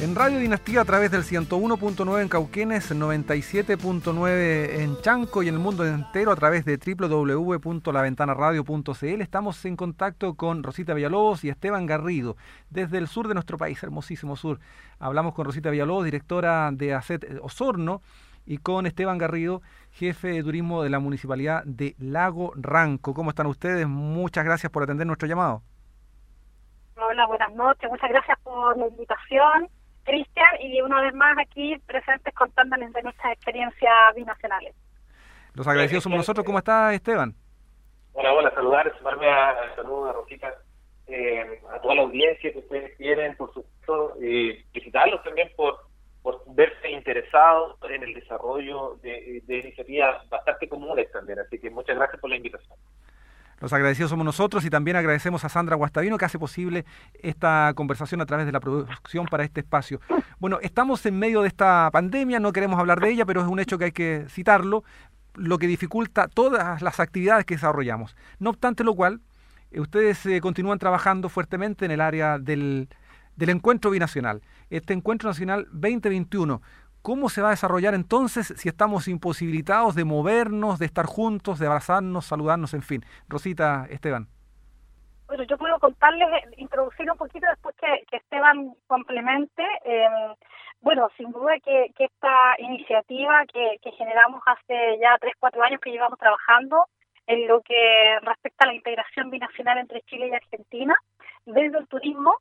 En Radio Dinastía a través del 101.9 en Cauquenes, 97.9 en Chanco y en el mundo entero a través de www.laventanaradio.cl. Estamos en contacto con Rosita Villalobos y Esteban Garrido desde el sur de nuestro país, hermosísimo sur. Hablamos con Rosita Villalobos, directora de ACET Osorno, y con Esteban Garrido, jefe de turismo de la municipalidad de Lago Ranco. ¿Cómo están ustedes? Muchas gracias por atender nuestro llamado. Hola, buenas noches. Muchas gracias por la invitación Cristian, y una vez más aquí presentes contándoles de nuestras experiencias binacionales. Los agradecidos somos nosotros. ¿Cómo está Esteban? Hola, hola, saludar, sumarme al saludo de Rosita, eh, a toda la audiencia que ustedes tienen, por supuesto, y visitarlos también por, por verse interesados en el desarrollo de, de iniciativas bastante comunes también. Así que muchas gracias por la invitación. Los agradecidos somos nosotros y también agradecemos a Sandra Guastavino que hace posible esta conversación a través de la producción para este espacio. Bueno, estamos en medio de esta pandemia, no queremos hablar de ella, pero es un hecho que hay que citarlo, lo que dificulta todas las actividades que desarrollamos. No obstante lo cual, eh, ustedes eh, continúan trabajando fuertemente en el área del, del encuentro binacional. Este encuentro nacional 2021 ¿Cómo se va a desarrollar entonces si estamos imposibilitados de movernos, de estar juntos, de abrazarnos, saludarnos, en fin? Rosita, Esteban. Bueno, yo puedo contarles, eh, introducir un poquito después que, Esteban complemente. Eh, bueno, sin duda que, esta iniciativa que, que, generamos hace ya tres, cuatro años que llevamos trabajando en lo que respecta a la integración binacional entre Chile y Argentina, desde el turismo,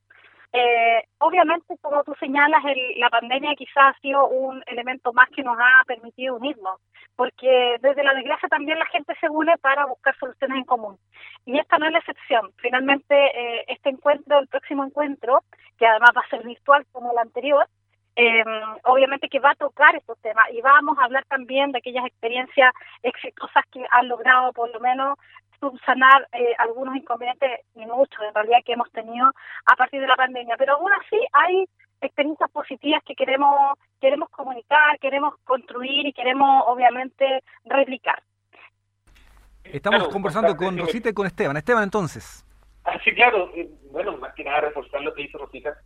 eh, obviamente, como tú señalas, la pandemia quizás ha sido un elemento más que nos ha permitido unirnos, porque desde la desgracia también la gente se une para buscar soluciones en común. Y esta no es la excepción. Finalmente, eh, este encuentro, el próximo encuentro, que además va a ser virtual como el anterior, eh, obviamente que va a tocar estos temas y vamos a hablar también de aquellas experiencias exitosas que han logrado por lo menos subsanar eh, algunos inconvenientes y muchos en realidad que hemos tenido a partir de la pandemia. Pero aún así hay experiencias positivas que queremos queremos comunicar, queremos construir y queremos obviamente replicar. Estamos conversando con Rosita y con Esteban. Esteban, entonces. Ah, sí, claro. Eh, bueno, más que nada reforzar lo que dice Rosita.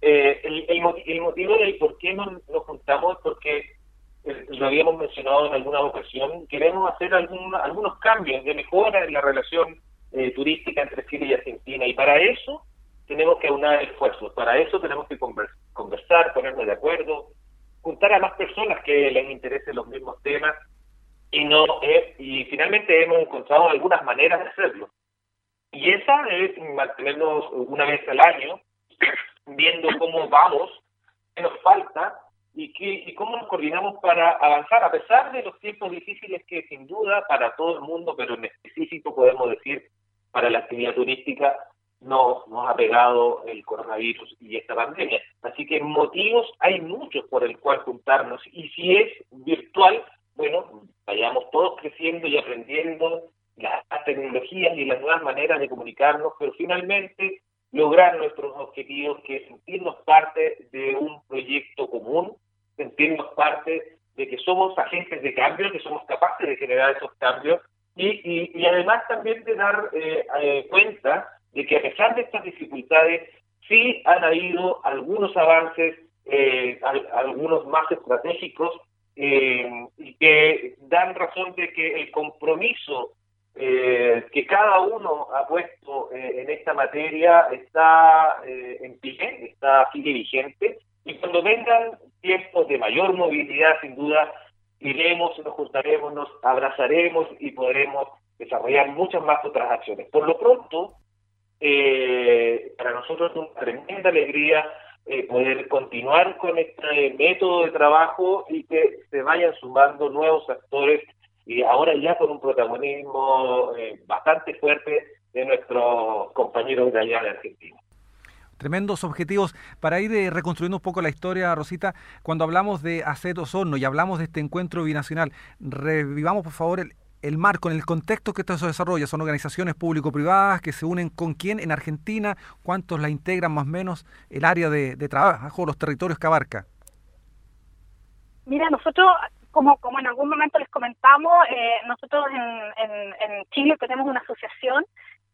Eh, el, el, motivo de por qué nos, nos juntamos es porque eh, lo habíamos mencionado en alguna ocasión, queremos hacer algún, algunos cambios de mejora en la relación eh, turística entre Chile y Argentina. Y para eso tenemos que aunar esfuerzos, para eso tenemos que conversar, ponernos de acuerdo, juntar a más personas que les interesen los mismos temas y no eh, y finalmente hemos encontrado algunas maneras de hacerlo. Y esa es mantenernos una vez al año, viendo cómo vamos, qué nos falta y, qué, y cómo nos coordinamos para avanzar, a pesar de los tiempos difíciles que sin duda para todo el mundo, pero en específico podemos decir para la actividad turística, no nos ha pegado el coronavirus y esta pandemia. Así que motivos hay muchos por el cual juntarnos y si es virtual, bueno, vayamos todos creciendo y aprendiendo las tecnologías y las nuevas maneras de comunicarnos, pero finalmente lograr nuestros objetivos, que es sentirnos parte de un proyecto común, sentirnos parte de que somos agentes de cambio, que somos capaces de generar esos cambios y, y, además también de dar eh, eh, cuenta de que a pesar de estas dificultades, sí han habido algunos avances, eh, algunos más estratégicos, y que dan razón de que el compromiso eh, que cada uno ha puesto eh, en esta materia está eh, en pie, está sigue vigente, y cuando vengan tiempos de mayor movilidad, sin duda, iremos, nos juntaremos, nos abrazaremos y podremos desarrollar muchas más otras acciones. Por lo pronto, para nosotros es una tremenda alegría poder continuar con este método de trabajo y que se vayan sumando nuevos actores y ahora ya con un protagonismo eh, bastante fuerte de nuestros compañeros de allá de Argentina. Tremendos objetivos. Para ir eh, reconstruyendo un poco la historia, Rosita, cuando hablamos de ACET Osorno y hablamos de este encuentro binacional, revivamos por favor el, el marco, en el contexto que esto se desarrolla. Son organizaciones público-privadas que se unen con quién en Argentina, cuántos la integran más o menos, el área de, de trabajo, los territorios que abarca. Mira, nosotros como, como en algún momento les comentamos, eh, nosotros en, en, en, Chile tenemos una asociación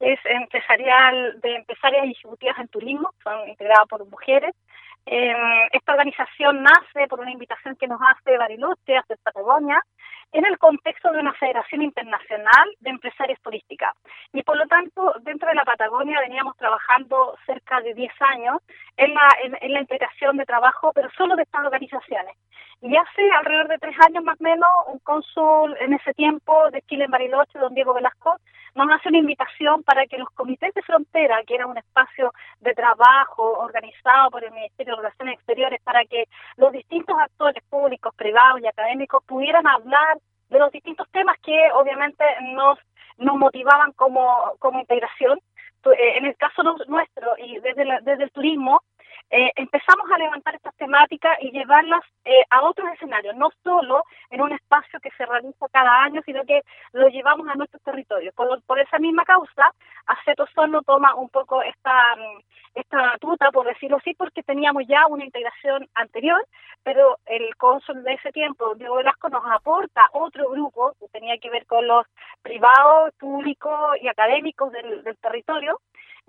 es empresarial de empresarias ejecutivas en turismo, son integradas por mujeres. Eh, esta organización nace por una invitación que nos hace Bariloche, hace Patagonia, en el contexto de una federación internacional de empresarios turísticas. Y por lo tanto, dentro de la Patagonia veníamos trabajando cerca de 10 años en la, en, la integración de trabajo, pero solo de estas organizaciones. Y hace alrededor de tres años más o menos, un cónsul en ese tiempo de Chile en Bariloche, don Diego Velasco, nos hace una invitación para que los comités de frontera, que era un espacio de trabajo organizado por el Ministerio de Relaciones Exteriores, para que los distintos actores públicos, privados y académicos pudieran hablar de los distintos temas que obviamente nos, nos motivaban como, como integración. Eh, en el caso nuestro y desde, desde el turismo, eh, empezamos a levantar estas temáticas y llevarlas eh, a otros escenarios, no solo en un espacio que se realiza cada año, sino que lo llevamos a nuestros territorios. Por, por esa misma causa, Aceto Solo toma un poco esta, esta tuta, por decirlo así, porque teníamos ya una integración anterior, pero el cónsul de ese tiempo, Diego Velasco, nos aporta otro grupo que tenía que ver con los privados, públicos y académicos del territorio,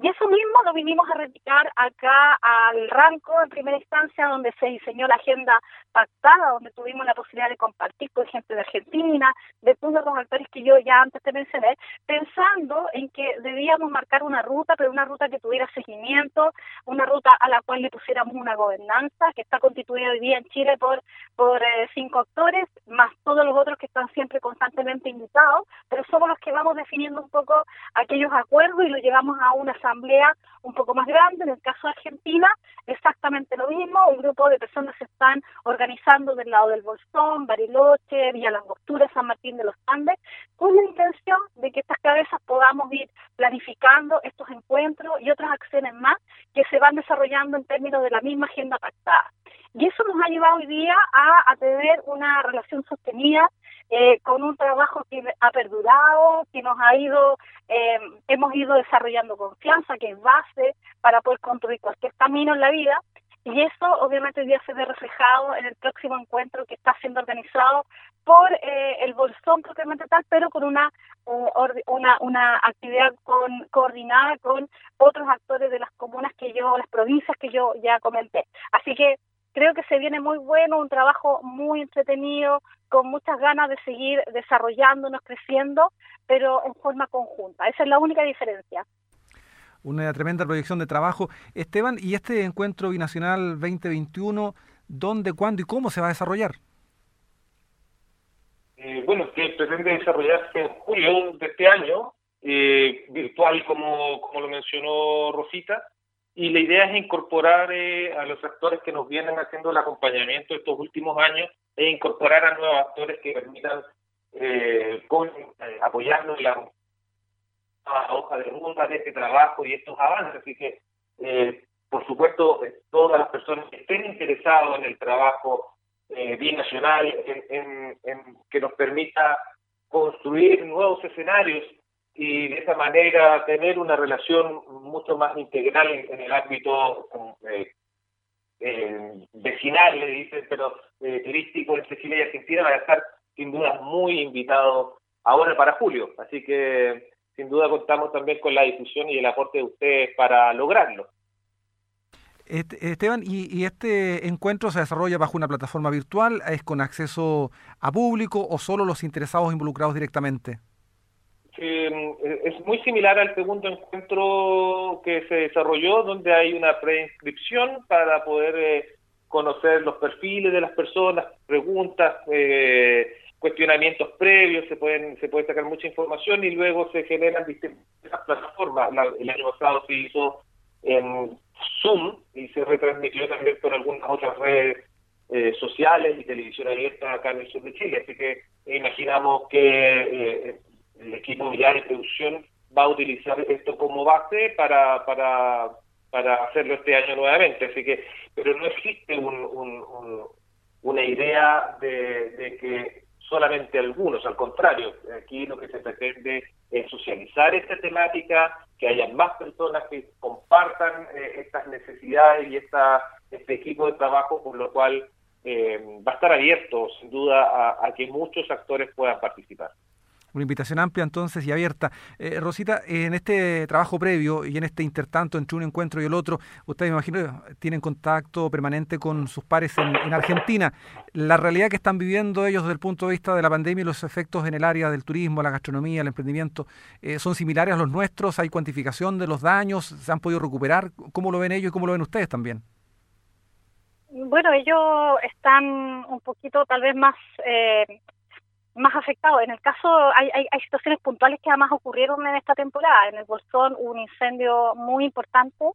y eso mismo lo vinimos a replicar acá al Ranco en primera instancia, donde se diseñó la agenda pactada, donde tuvimos la posibilidad de compartir con gente de Argentina, de todos los actores que yo ya antes te mencioné, pensando en que debíamos marcar una ruta, pero una ruta que tuviera seguimiento, una ruta a la cual le pusiéramos una gobernanza, que está constituida hoy día en Chile por, por eh, cinco actores, más todos los otros que están siempre constantemente invitados, pero somos los que vamos definiendo un poco aquellos acuerdos y lo llevamos a una asamblea un poco más grande. En el caso de Argentina, exactamente lo mismo. Un grupo de personas se están organizando del lado del Bolsón, Bariloche, Villa Langostura, San Martín de los Andes, con la intención de que estas cabezas podamos ir planificando estos encuentros y otras acciones más que se van desarrollando en términos de la misma agenda pactada. Y eso nos ha llevado hoy día a, tener una relación sostenida eh, con un trabajo que ha perdurado, que nos ha ido, eh, hemos ido desarrollando confianza, que es base para poder construir cualquier camino en la vida. Y eso obviamente hoy día se ve reflejado en el próximo encuentro que está siendo organizado por eh, el Bolsón propiamente tal, pero con una, una, una actividad con, coordinada con otros actores de las comunas que yo, las provincias que yo ya comenté. Así que creo que se viene muy bueno, un trabajo muy entretenido, con muchas ganas de seguir desarrollándonos, creciendo, pero en forma conjunta. Esa es la única diferencia. Una tremenda proyección de trabajo. Esteban, ¿y este encuentro binacional 2021, dónde, cuándo y cómo se va a desarrollar? Eh, bueno, que pretende desarrollarse en julio de este año, eh, virtual como, como lo mencionó Rosita, y la idea es incorporar eh, a los actores que nos vienen haciendo el acompañamiento estos últimos años e incorporar a nuevos actores que permitan eh, con, eh, apoyarnos en la, hoja de ruta de este trabajo y estos avances. Así que, eh, por supuesto, todas las personas que estén interesadas en el trabajo binacional, en, que nos permita construir nuevos escenarios y de esa manera tener una relación mucho más integral en, el ámbito eh, eh, vecinal, le dicen, pero eh, turístico entre Chile y Argentina, va a estar sin duda muy invitado ahora para julio. Así que sin duda contamos también con la difusión y el aporte de ustedes para lograrlo. Esteban, ¿y, este encuentro se desarrolla bajo una plataforma virtual? ¿Es con acceso a público o solo los interesados involucrados directamente? Eh, es muy similar al segundo encuentro que se desarrolló, donde hay una preinscripción para poder eh, conocer los perfiles de las personas, preguntas, eh, cuestionamientos previos, se pueden se puede sacar mucha información y luego se generan distintas plataformas. el año pasado se hizo en Zoom y se retransmitió también por algunas otras redes eh, sociales y televisión abierta acá en el sur de Chile. Así que imaginamos que el equipo ya de producción va a utilizar esto como base para, para, para hacerlo este año nuevamente. Así que, pero no existe un, una idea de, que solamente algunos, al contrario, aquí lo que se pretende es socializar esta temática, que haya más personas que compartan eh, estas necesidades y esta, este equipo de trabajo, por lo cual eh, va a estar abierto, sin duda, a que muchos actores puedan participar. Una invitación amplia entonces y abierta. Eh, Rosita, en este trabajo previo y en este intertanto entre un encuentro y el otro, ustedes me imagino tienen contacto permanente con sus pares en, Argentina. La realidad que están viviendo ellos desde el punto de vista de la pandemia y los efectos en el área del turismo, la gastronomía, el emprendimiento, eh, ¿son similares a los nuestros? ¿Hay cuantificación de los daños? ¿Se han podido recuperar? ¿Cómo lo ven ellos y cómo lo ven ustedes también? Bueno, ellos están un poquito tal vez más eh, más afectados. En el caso, hay, hay, hay, situaciones puntuales que además ocurrieron en esta temporada. En el Bolsón hubo un incendio muy importante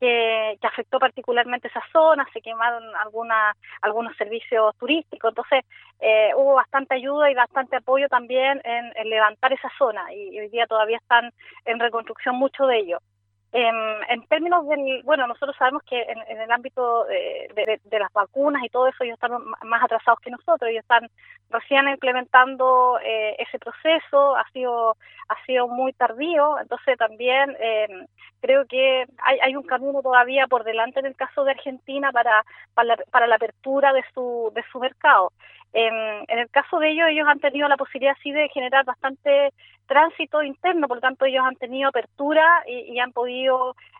que, que afectó particularmente esa zona, se quemaron alguna, algunos servicios turísticos, entonces eh, hubo bastante ayuda y bastante apoyo también en, levantar esa zona y hoy día todavía están en reconstrucción mucho de ellos. En, términos del, bueno, nosotros sabemos que en, el ámbito de, las vacunas y todo eso ellos están más atrasados que nosotros, ellos están recién implementando eh, ese proceso, ha sido ha sido muy tardío, entonces también eh, creo que hay, hay un camino todavía por delante en el caso de Argentina para, para, para la apertura de su, de su mercado. En, el caso de ellos, ellos han tenido la posibilidad sí de generar bastante tránsito interno, por lo tanto ellos han tenido apertura y, han podido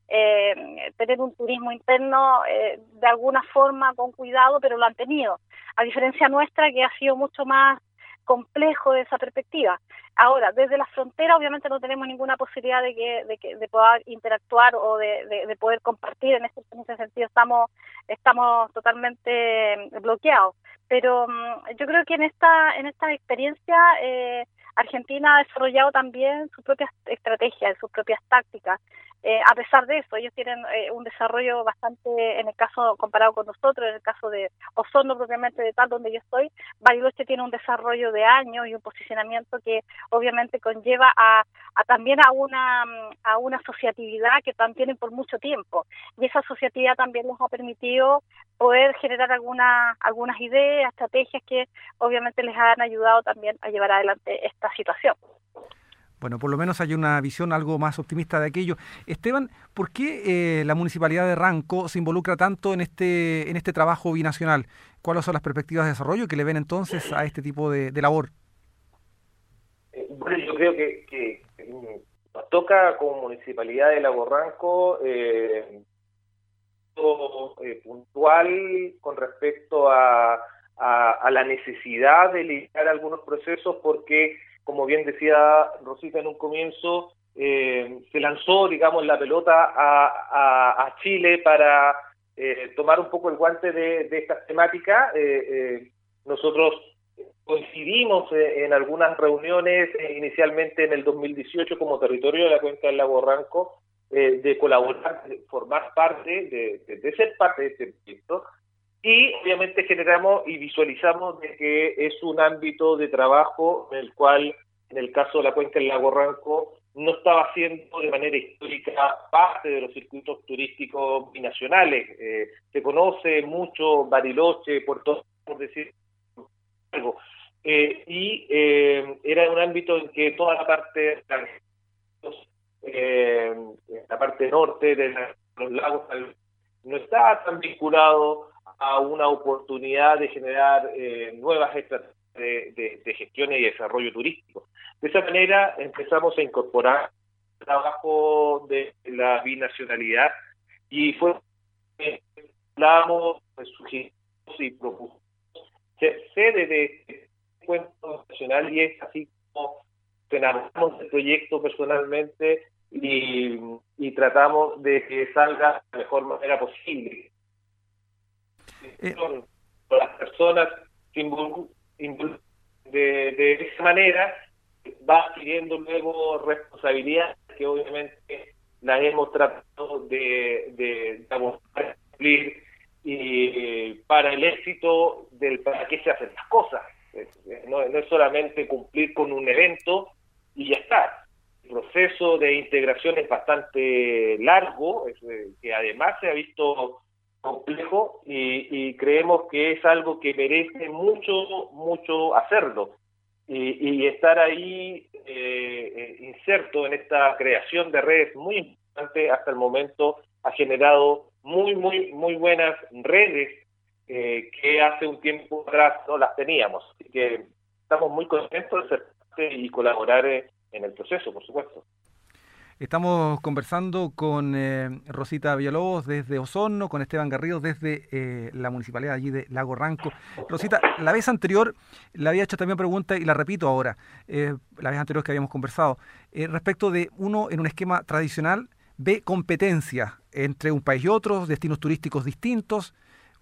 eh, tener un turismo interno eh, de alguna forma con cuidado, pero lo han tenido. A diferencia nuestra, que ha sido mucho más complejo de esa perspectiva. Ahora, desde la frontera obviamente no tenemos ninguna posibilidad de que, de, que, de poder interactuar o de, de, poder compartir, en ese, en ese sentido estamos, estamos totalmente bloqueados. Pero mm, yo creo que en esta, en esta experiencia eh, Argentina ha desarrollado también sus propias estrategias, sus propias tácticas. Eh, a pesar de eso, ellos tienen eh, un desarrollo bastante, en el caso comparado con nosotros, en el caso de Osorno propiamente de tal donde yo estoy, Bariloche tiene un desarrollo de años y un posicionamiento que obviamente conlleva a, también a una, a una asociatividad que también por mucho tiempo. Y esa asociatividad también les ha permitido poder generar algunas algunas ideas, estrategias que obviamente les han ayudado también a llevar adelante esta situación. Bueno, por lo menos hay una visión algo más optimista de aquello. Esteban, ¿por qué eh, la municipalidad de Ranco se involucra tanto en este en este trabajo binacional? ¿Cuáles son las perspectivas de desarrollo que le ven entonces a este tipo de, labor? Eh, bueno, yo creo que, nos toca como municipalidad de Lago Ranco eh, eh, puntual con respecto a, a, la necesidad de liderar algunos procesos porque, como bien decía Rosita en un comienzo, eh, se lanzó, digamos, la pelota a, Chile para eh, tomar un poco el guante de, de esta temática. nosotros coincidimos en algunas reuniones, inicialmente en el 2018 como territorio de la cuenca del lago Ranco, eh, de colaborar, de formar parte, de, de, ser parte de este proyecto. Y obviamente generamos y visualizamos de que es un ámbito de trabajo en el cual, en el caso de la cuenca del lago Ranco, no estaba siendo de manera histórica parte de los circuitos turísticos binacionales. Eh, se conoce mucho Bariloche, Puerto por decir algo. Eh, y era un ámbito en que toda la parte eh, la parte norte de los lagos no está tan vinculado a una oportunidad de generar eh, nuevas estrategias de, gestión y desarrollo turístico. De esa manera empezamos a incorporar el trabajo de la binacionalidad y fue hablamos, sugerimos y propusimos sede de este encuentro nacional y es así como enamoramos el proyecto personalmente y, tratamos de que salga de la mejor manera posible. Eh. las personas de, de esa manera va adquiriendo luego responsabilidades que obviamente las hemos tratado de, de, cumplir y para el éxito del para qué se hacen las cosas. No, no es solamente cumplir con un evento y ya está, proceso de integración es bastante largo, eh, que además se ha visto complejo y, creemos que es algo que merece mucho, mucho hacerlo. Y, estar ahí eh, eh, inserto en esta creación de redes muy importante hasta el momento ha generado muy, muy, muy buenas redes que hace un tiempo atrás no las teníamos. Así que estamos muy contentos de ser y colaborar en el proceso, por supuesto. Estamos conversando con eh, Rosita Villalobos desde Osorno, con Esteban Garrido desde eh, la municipalidad allí de Lago Ranco. Rosita, la vez anterior le había hecho también pregunta y la repito ahora, eh, la vez anterior que habíamos conversado, respecto de uno en un esquema tradicional ve competencia entre un país y otro, destinos turísticos distintos,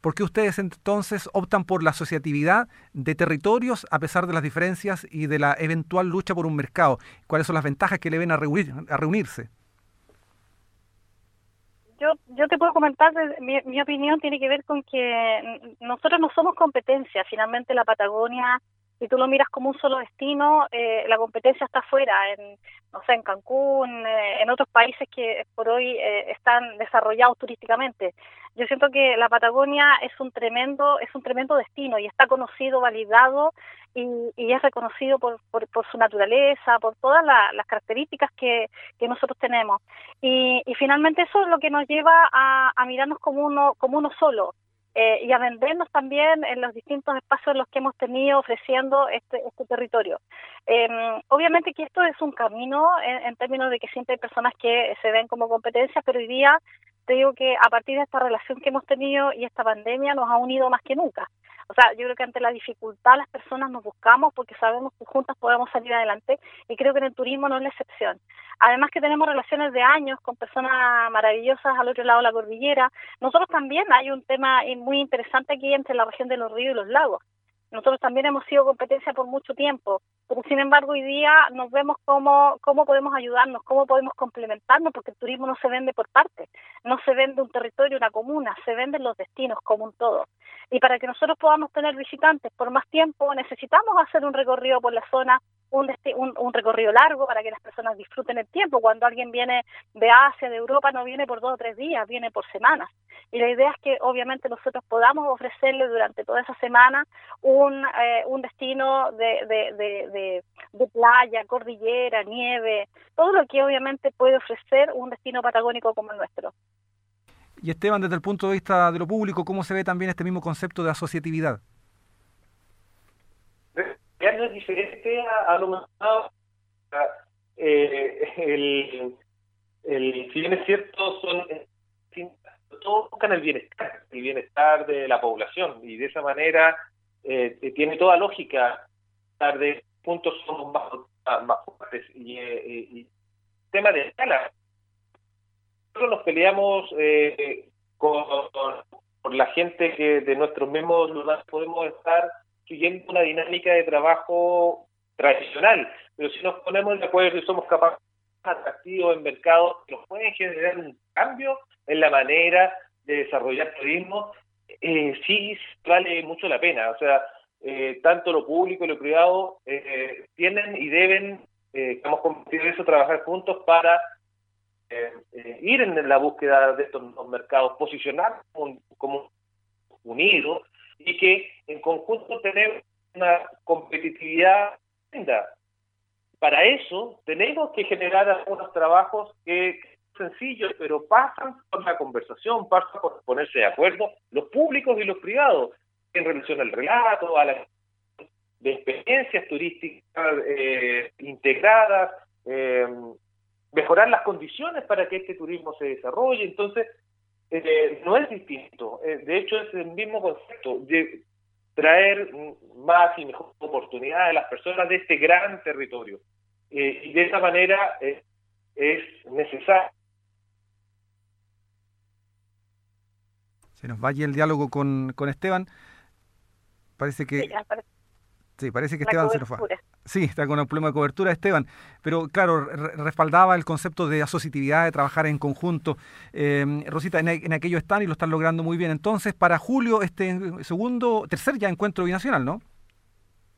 ¿Por qué ustedes entonces optan por la asociatividad de territorios a pesar de las diferencias y de la eventual lucha por un mercado? ¿Cuáles son las ventajas que le ven a, a reunirse? Yo, yo te puedo comentar, mi, mi opinión tiene que ver con que nosotros no somos competencia. Finalmente la Patagonia si tú lo miras como un solo destino, eh, la competencia está afuera, en, no sé, en Cancún, eh, en otros países que por hoy eh, están desarrollados turísticamente. Yo siento que la Patagonia es un tremendo, es un tremendo destino y está conocido, validado y, es reconocido por, por, su naturaleza, por todas las características que, que nosotros tenemos. Y, y finalmente eso es lo que nos lleva a, a mirarnos como uno, como uno solo eh, y a vendernos también en los distintos espacios en los que hemos tenido ofreciendo este, este territorio. Eh, obviamente que esto es un camino en, en, términos de que siempre hay personas que se ven como competencia, pero hoy día te digo que a partir de esta relación que hemos tenido y esta pandemia nos ha unido más que nunca. O sea, yo creo que ante la dificultad las personas nos buscamos porque sabemos que juntas podemos salir adelante y creo que en el turismo no es la excepción. Además que tenemos relaciones de años con personas maravillosas al otro lado de la cordillera. Nosotros también hay un tema muy interesante aquí entre la región de los ríos y los lagos. Nosotros también hemos sido competencia por mucho tiempo, pero sin embargo hoy día nos vemos cómo, cómo podemos ayudarnos, cómo podemos complementarnos, porque el turismo no se vende por partes, no se vende un territorio, una comuna, se venden los destinos como un todo. Y para que nosotros podamos tener visitantes por más tiempo, necesitamos hacer un recorrido por la zona, un, un, recorrido largo para que las personas disfruten el tiempo. Cuando alguien viene de Asia, de Europa, no viene por dos o tres días, viene por semanas. Y la idea es que obviamente nosotros podamos ofrecerle durante toda esa semana un, eh, un destino de, de, de, playa, cordillera, nieve, todo lo que obviamente puede ofrecer un destino patagónico como el nuestro. Y Esteban, desde el punto de vista de lo público, ¿cómo se ve también este mismo concepto de asociatividad? Es diferente a, lo más... Eh, el, el, si bien es cierto, son todos buscan el bienestar, el bienestar de la población y de esa manera eh, tiene toda lógica estar de puntos somos más, fuertes. Y, eh, y, tema de escala. Nosotros nos peleamos eh, con, por la gente que de nuestros mismos lugares podemos estar siguiendo una dinámica de trabajo tradicional, pero si nos ponemos de acuerdo y somos capaces atractivos en mercados nos pueden generar un cambio en la manera de desarrollar turismo, eh, sí vale mucho la pena. O sea, eh, tanto lo público y lo privado eh, tienen y deben, eh, estamos de eso, trabajar juntos para eh, ir en la búsqueda de estos mercados, posicionar como, como unidos y que en conjunto tenemos una competitividad Para eso tenemos que generar algunos trabajos que sencillos, pero pasan por la conversación, pasan por ponerse de acuerdo los públicos y los privados en relación al relato, a la de experiencias turísticas eh, integradas, eh, mejorar las condiciones para que este turismo se desarrolle. Entonces, eh, no es distinto. Eh, de hecho, es el mismo concepto de traer más y mejor oportunidades a las personas de este gran territorio. Eh, y de esa manera es necesario. Se nos vaya el diálogo con, con Esteban. Parece que... Sí, parece que Esteban se nos va. Sí, está con el problema de cobertura, Esteban. Pero claro, respaldaba el concepto de asociatividad, de trabajar en conjunto. Eh, Rosita, en, aquello están y lo están logrando muy bien. Entonces, para julio, este segundo, tercer ya encuentro binacional, ¿no?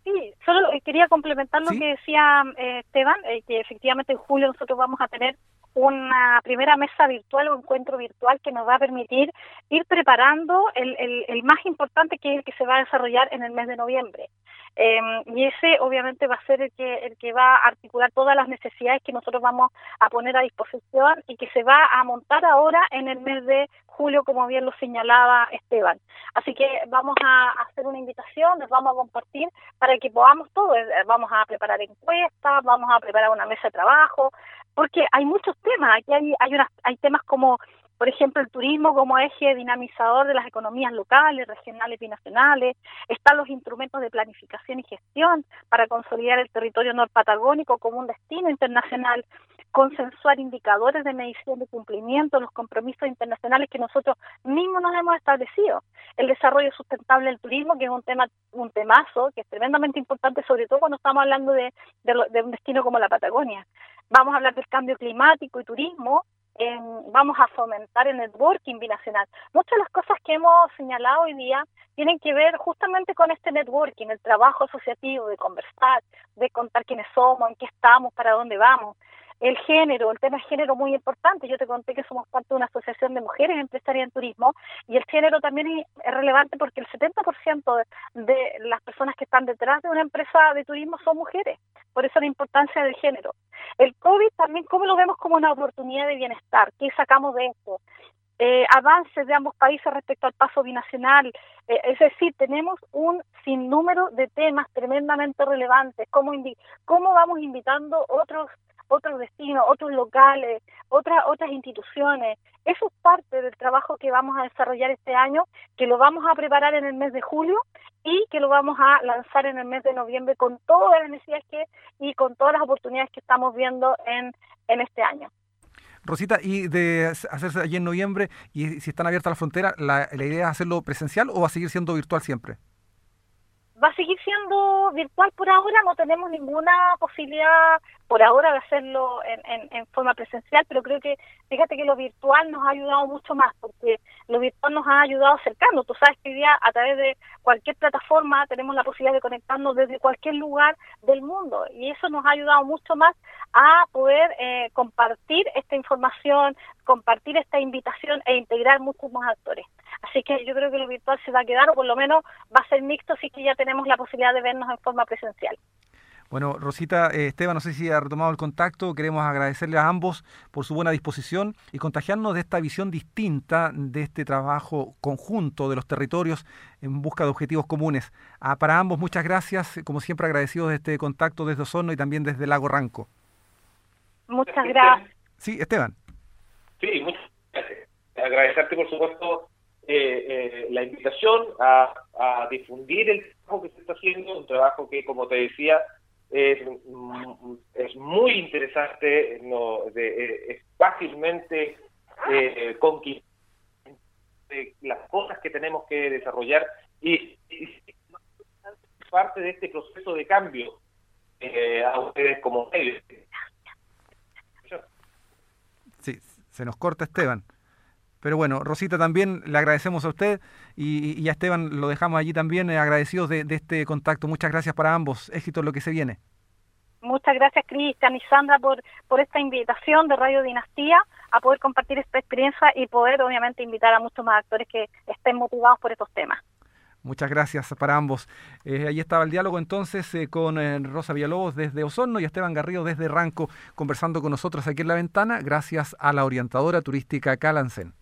Sí, solo quería complementar lo que decía eh, Esteban, eh, que efectivamente en julio nosotros vamos a tener una primera mesa virtual o encuentro virtual que nos va a permitir ir preparando el, el, el más importante que es el que se va a desarrollar en el mes de noviembre. Em, y ese obviamente va a ser el que, el que va a articular todas las necesidades que nosotros vamos a poner a disposición y que se va a montar ahora en el mes de julio, como bien lo señalaba Esteban. Así que vamos a hacer una invitación, les vamos a compartir para que podamos todos, eh, vamos a preparar encuestas, vamos a preparar una mesa de trabajo, porque hay muchos temas, aquí hay, hay, unas, hay temas como por ejemplo, el turismo como eje dinamizador de las economías locales, regionales y nacionales. Están los instrumentos de planificación y gestión para consolidar el territorio norpatagónico como un destino internacional, consensuar indicadores de medición de cumplimiento, los compromisos internacionales que nosotros mismos nos hemos establecido. El desarrollo sustentable del turismo, que es un tema, un temazo, que es tremendamente importante, sobre todo cuando estamos hablando de, de un destino como la Patagonia. Vamos a hablar del cambio climático y turismo, vamos a fomentar el networking binacional. Muchas de las cosas que hemos señalado hoy día tienen que ver justamente con este networking, el trabajo asociativo, de conversar, de contar quiénes somos, en qué estamos, para dónde vamos. El género, el tema género muy importante. Yo te conté que somos parte de una asociación de mujeres empresarias en turismo y el género también es relevante porque el 70% de, de las personas que están detrás de una empresa de turismo son mujeres. Por eso la importancia del género. El COVID también, ¿cómo lo vemos como una oportunidad de bienestar? ¿Qué sacamos de esto? Eh, avances de ambos países respecto al paso binacional. Eh, es decir, tenemos un sinnúmero de temas tremendamente relevantes. ¿Cómo, cómo vamos invitando otros otros destinos, otros locales, otras otras instituciones. Eso es parte del trabajo que vamos a desarrollar este año, que lo vamos a preparar en el mes de julio y que lo vamos a lanzar en el mes de noviembre con todas las necesidades que y con todas las oportunidades que estamos viendo en, en este año. Rosita, y de hacerse allí en noviembre, y si están abiertas las fronteras, la, ¿la idea es hacerlo presencial o va a seguir siendo virtual siempre? Va a seguir siendo virtual por ahora, no tenemos ninguna posibilidad por ahora de hacerlo en, en, forma presencial, pero creo que, fíjate que lo virtual nos ha ayudado mucho más, porque lo virtual nos ha ayudado a acercarnos. Tú sabes que hoy día a través de cualquier plataforma tenemos la posibilidad de conectarnos desde cualquier lugar del mundo y eso nos ha ayudado mucho más a poder eh, compartir esta información, compartir esta invitación e integrar muchos más actores. Así que yo creo que lo virtual se va a quedar, o por lo menos va a ser mixto, así que ya tenemos la posibilidad de vernos en forma presencial. Bueno, Rosita, eh, Esteban, no sé si ha retomado el contacto. Queremos agradecerle a ambos por su buena disposición y contagiarnos de esta visión distinta de este trabajo conjunto de los territorios en busca de objetivos comunes. Ah, para ambos, muchas gracias. Como siempre, agradecidos de este contacto desde Osorno y también desde Lago Ranco. Muchas gracias. Sí, Esteban. Sí, muchas gracias. Agradecerte, por supuesto, eh, eh, la invitación a, difundir el trabajo que se está haciendo, un trabajo que, como te decía, es, mm, muy interesante, no, eh, es fácilmente eh, conquistar las cosas que tenemos que desarrollar y, parte de este proceso de cambio a ustedes como medios. Sí, se nos corta Esteban. Pero bueno, Rosita, también le agradecemos a usted y, a Esteban lo dejamos allí también eh, agradecidos de, este contacto. Muchas gracias para ambos. Éxito en lo que se viene. Muchas gracias, Cristian y Sandra, por, por esta invitación de Radio Dinastía a poder compartir esta experiencia y poder, obviamente, invitar a muchos más actores que estén motivados por estos temas. Muchas gracias para ambos. Eh, ahí estaba el diálogo entonces eh, con eh, Rosa Villalobos desde Osorno y Esteban Garrido desde Ranco conversando con nosotros aquí en la ventana gracias a la orientadora turística Calancen.